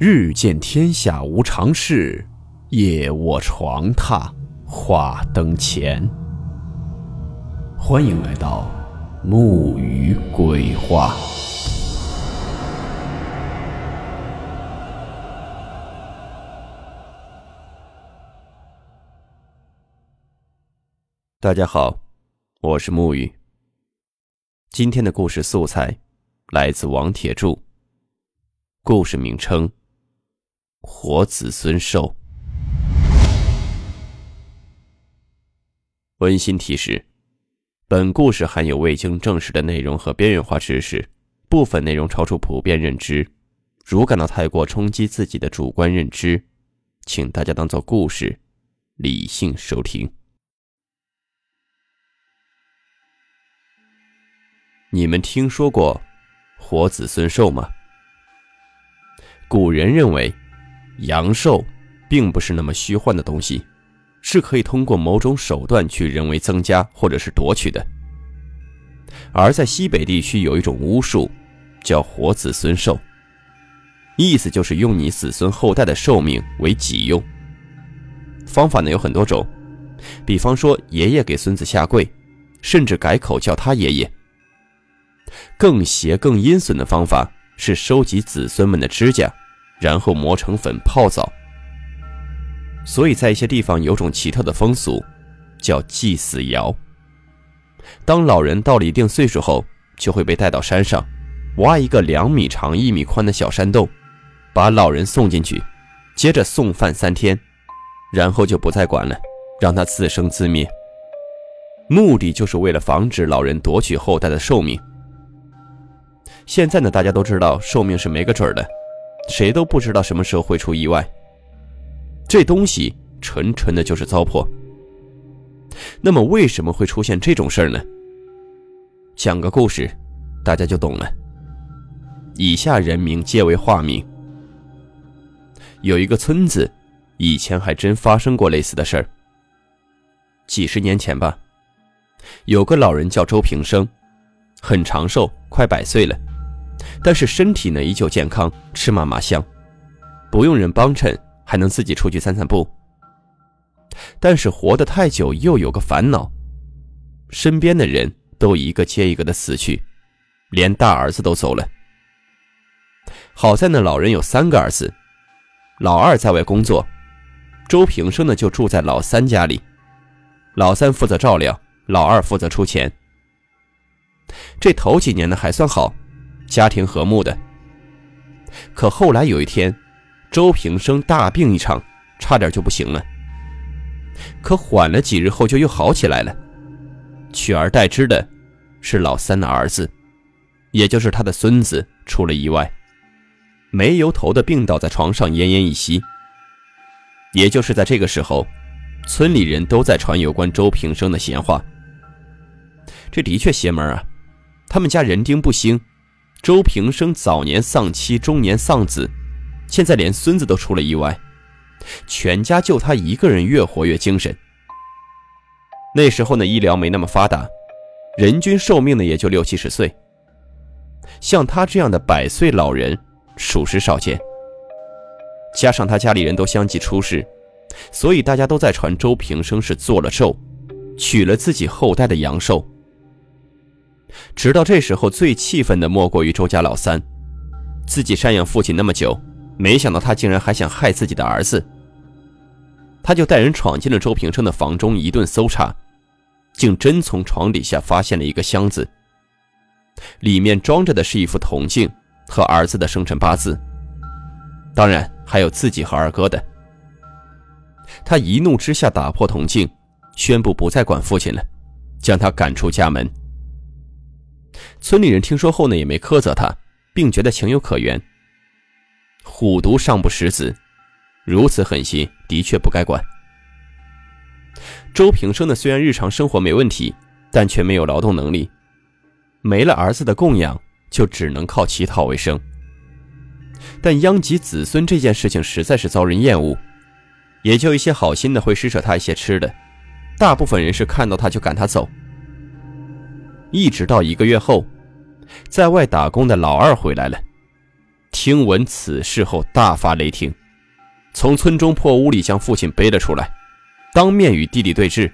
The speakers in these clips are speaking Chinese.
日见天下无常事，夜卧床榻话灯前。欢迎来到木鱼鬼话。大家好，我是木鱼。今天的故事素材来自王铁柱。故事名称。活子孙寿。温馨提示：本故事含有未经证实的内容和边缘化知识，部分内容超出普遍认知。如感到太过冲击自己的主观认知，请大家当做故事，理性收听。你们听说过活子孙寿吗？古人认为。阳寿，并不是那么虚幻的东西，是可以通过某种手段去人为增加或者是夺取的。而在西北地区有一种巫术，叫活子孙寿，意思就是用你子孙后代的寿命为己用。方法呢有很多种，比方说爷爷给孙子下跪，甚至改口叫他爷爷。更邪更阴损的方法是收集子孙们的指甲。然后磨成粉泡澡。所以在一些地方有种奇特的风俗，叫祭死窑。当老人到了一定岁数后，就会被带到山上，挖一个两米长、一米宽的小山洞，把老人送进去，接着送饭三天，然后就不再管了，让他自生自灭。目的就是为了防止老人夺取后代的寿命。现在呢，大家都知道寿命是没个准儿的。谁都不知道什么时候会出意外，这东西纯纯的就是糟粕。那么为什么会出现这种事儿呢？讲个故事，大家就懂了。以下人名皆为化名。有一个村子，以前还真发生过类似的事儿。几十年前吧，有个老人叫周平生，很长寿，快百岁了。但是身体呢依旧健康，吃嘛嘛香，不用人帮衬，还能自己出去散散步。但是活得太久，又有个烦恼，身边的人都一个接一个的死去，连大儿子都走了。好在那老人有三个儿子，老二在外工作，周平生呢就住在老三家里，老三负责照料，老二负责出钱。这头几年呢还算好。家庭和睦的，可后来有一天，周平生大病一场，差点就不行了。可缓了几日后，就又好起来了。取而代之的，是老三的儿子，也就是他的孙子出了意外，没由头的病倒在床上，奄奄一息。也就是在这个时候，村里人都在传有关周平生的闲话。这的确邪门啊！他们家人丁不兴。周平生早年丧妻，中年丧子，现在连孙子都出了意外，全家就他一个人越活越精神。那时候呢，医疗没那么发达，人均寿命呢也就六七十岁。像他这样的百岁老人，属实少见。加上他家里人都相继出世，所以大家都在传周平生是做了寿，取了自己后代的阳寿。直到这时候，最气愤的莫过于周家老三，自己赡养父亲那么久，没想到他竟然还想害自己的儿子。他就带人闯进了周平生的房中，一顿搜查，竟真从床底下发现了一个箱子，里面装着的是一副铜镜和儿子的生辰八字，当然还有自己和二哥的。他一怒之下打破铜镜，宣布不再管父亲了，将他赶出家门。村里人听说后呢，也没苛责他，并觉得情有可原。虎毒尚不食子，如此狠心的确不该管。周平生呢，虽然日常生活没问题，但却没有劳动能力，没了儿子的供养，就只能靠乞讨为生。但殃及子孙这件事情实在是遭人厌恶，也就一些好心的会施舍他一些吃的，大部分人是看到他就赶他走。一直到一个月后，在外打工的老二回来了，听闻此事后大发雷霆，从村中破屋里将父亲背了出来，当面与弟弟对峙。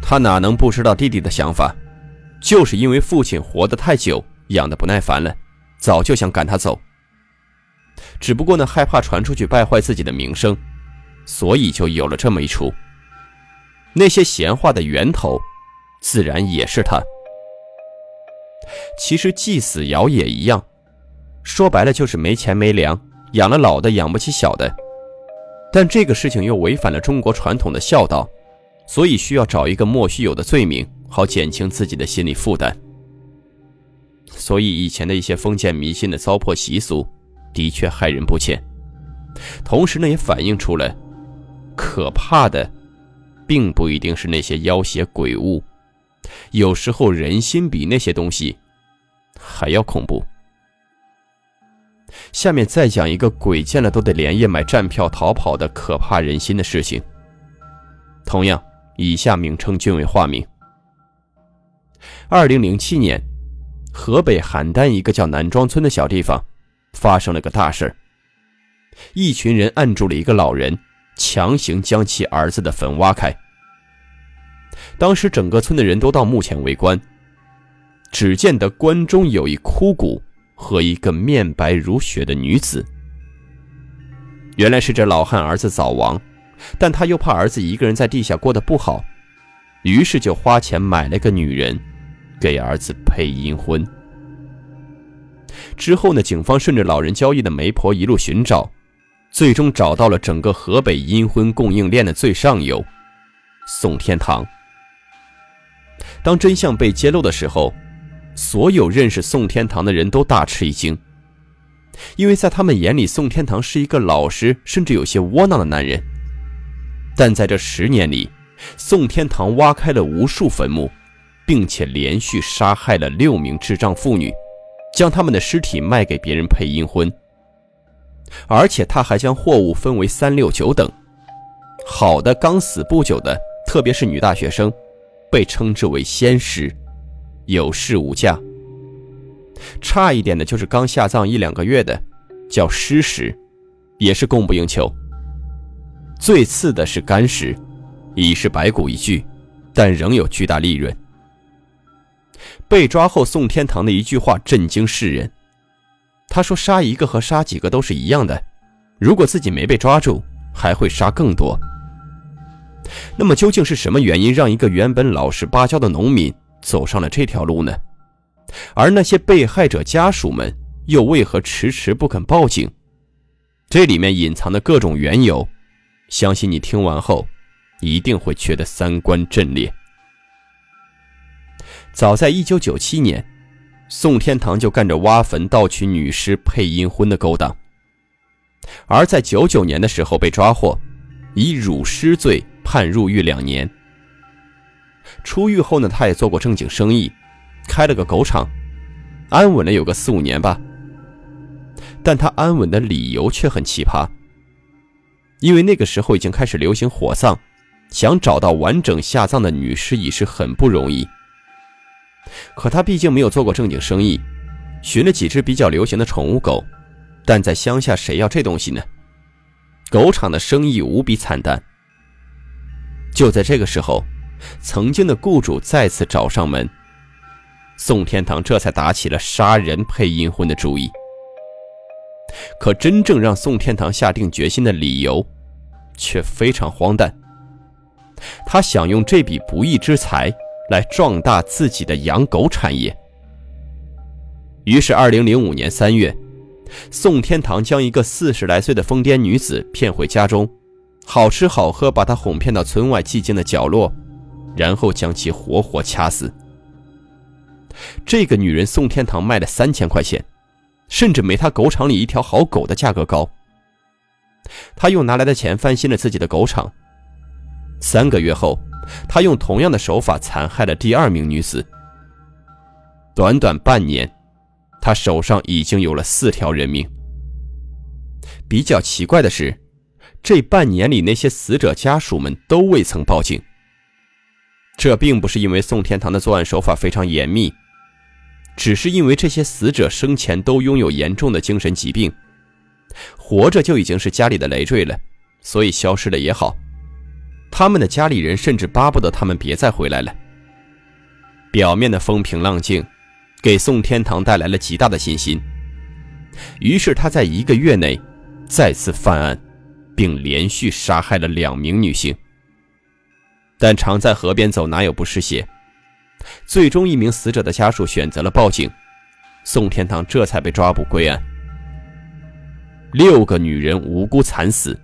他哪能不知道弟弟的想法？就是因为父亲活得太久，养得不耐烦了，早就想赶他走。只不过呢，害怕传出去败坏自己的名声，所以就有了这么一出。那些闲话的源头，自然也是他。其实祭死尧也一样，说白了就是没钱没粮，养了老的养不起小的。但这个事情又违反了中国传统的孝道，所以需要找一个莫须有的罪名，好减轻自己的心理负担。所以以前的一些封建迷信的糟粕习俗，的确害人不浅。同时呢，也反映出了可怕的，并不一定是那些妖邪鬼物。有时候人心比那些东西还要恐怖。下面再讲一个鬼见了都得连夜买站票逃跑的可怕人心的事情。同样，以下名称均为化名。二零零七年，河北邯郸一个叫南庄村的小地方，发生了个大事一群人按住了一个老人，强行将其儿子的坟挖开。当时整个村的人都到墓前围观，只见得棺中有一枯骨和一个面白如雪的女子。原来是这老汉儿子早亡，但他又怕儿子一个人在地下过得不好，于是就花钱买了个女人，给儿子配阴婚。之后呢，警方顺着老人交易的媒婆一路寻找，最终找到了整个河北阴婚供应链的最上游——宋天堂。当真相被揭露的时候，所有认识宋天堂的人都大吃一惊，因为在他们眼里，宋天堂是一个老实甚至有些窝囊的男人。但在这十年里，宋天堂挖开了无数坟墓，并且连续杀害了六名智障妇女，将他们的尸体卖给别人配阴婚，而且他还将货物分为三六九等，好的刚死不久的，特别是女大学生。被称之为仙尸，有市无价。差一点的就是刚下葬一两个月的，叫尸尸，也是供不应求。最次的是干尸，已是白骨一具，但仍有巨大利润。被抓后，宋天堂的一句话震惊世人，他说：“杀一个和杀几个都是一样的，如果自己没被抓住，还会杀更多。”那么究竟是什么原因让一个原本老实巴交的农民走上了这条路呢？而那些被害者家属们又为何迟迟不肯报警？这里面隐藏的各种缘由，相信你听完后一定会觉得三观震裂。早在1997年，宋天堂就干着挖坟盗取女尸配阴婚的勾当，而在99年的时候被抓获，以辱尸罪。判入狱两年。出狱后呢，他也做过正经生意，开了个狗场，安稳了有个四五年吧。但他安稳的理由却很奇葩，因为那个时候已经开始流行火葬，想找到完整下葬的女尸已是很不容易。可他毕竟没有做过正经生意，寻了几只比较流行的宠物狗，但在乡下谁要这东西呢？狗场的生意无比惨淡。就在这个时候，曾经的雇主再次找上门，宋天堂这才打起了杀人配阴婚的主意。可真正让宋天堂下定决心的理由，却非常荒诞。他想用这笔不义之财来壮大自己的养狗产业。于是，二零零五年三月，宋天堂将一个四十来岁的疯癫女子骗回家中。好吃好喝，把她哄骗到村外寂静的角落，然后将其活活掐死。这个女人宋天堂卖了三千块钱，甚至没他狗场里一条好狗的价格高。他用拿来的钱翻新了自己的狗场。三个月后，他用同样的手法残害了第二名女子。短短半年，他手上已经有了四条人命。比较奇怪的是。这半年里，那些死者家属们都未曾报警。这并不是因为宋天堂的作案手法非常严密，只是因为这些死者生前都拥有严重的精神疾病，活着就已经是家里的累赘了，所以消失了也好。他们的家里人甚至巴不得他们别再回来了。表面的风平浪静，给宋天堂带来了极大的信心。于是他在一个月内再次犯案，并连续杀害了两名女性。但常在河边走，哪有不湿鞋？最终，一名死者的家属选择了报警，宋天堂这才被抓捕归案。六个女人无辜惨死。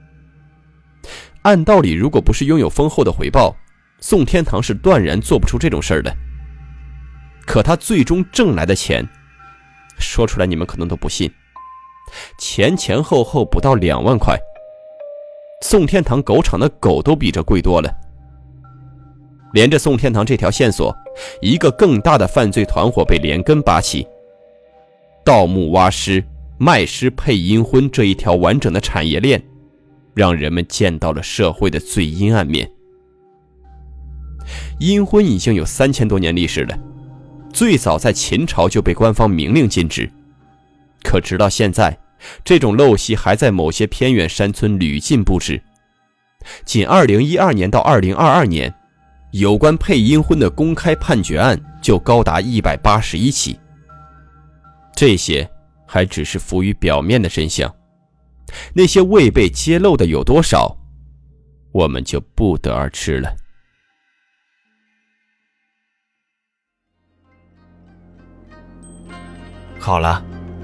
按道理，如果不是拥有丰厚的回报，宋天堂是断然做不出这种事儿的。可他最终挣来的钱，说出来你们可能都不信，前前后后不到两万块。宋天堂狗场的狗都比这贵多了。连着宋天堂这条线索，一个更大的犯罪团伙被连根拔起。盗墓挖尸、卖尸配阴婚这一条完整的产业链，让人们见到了社会的最阴暗面。阴婚已经有三千多年历史了，最早在秦朝就被官方明令禁止，可直到现在，这种陋习还在某些偏远山村屡禁不止。仅2012年到2022年。有关配阴婚的公开判决案就高达一百八十一起，这些还只是浮于表面的真相，那些未被揭露的有多少，我们就不得而知了。好了，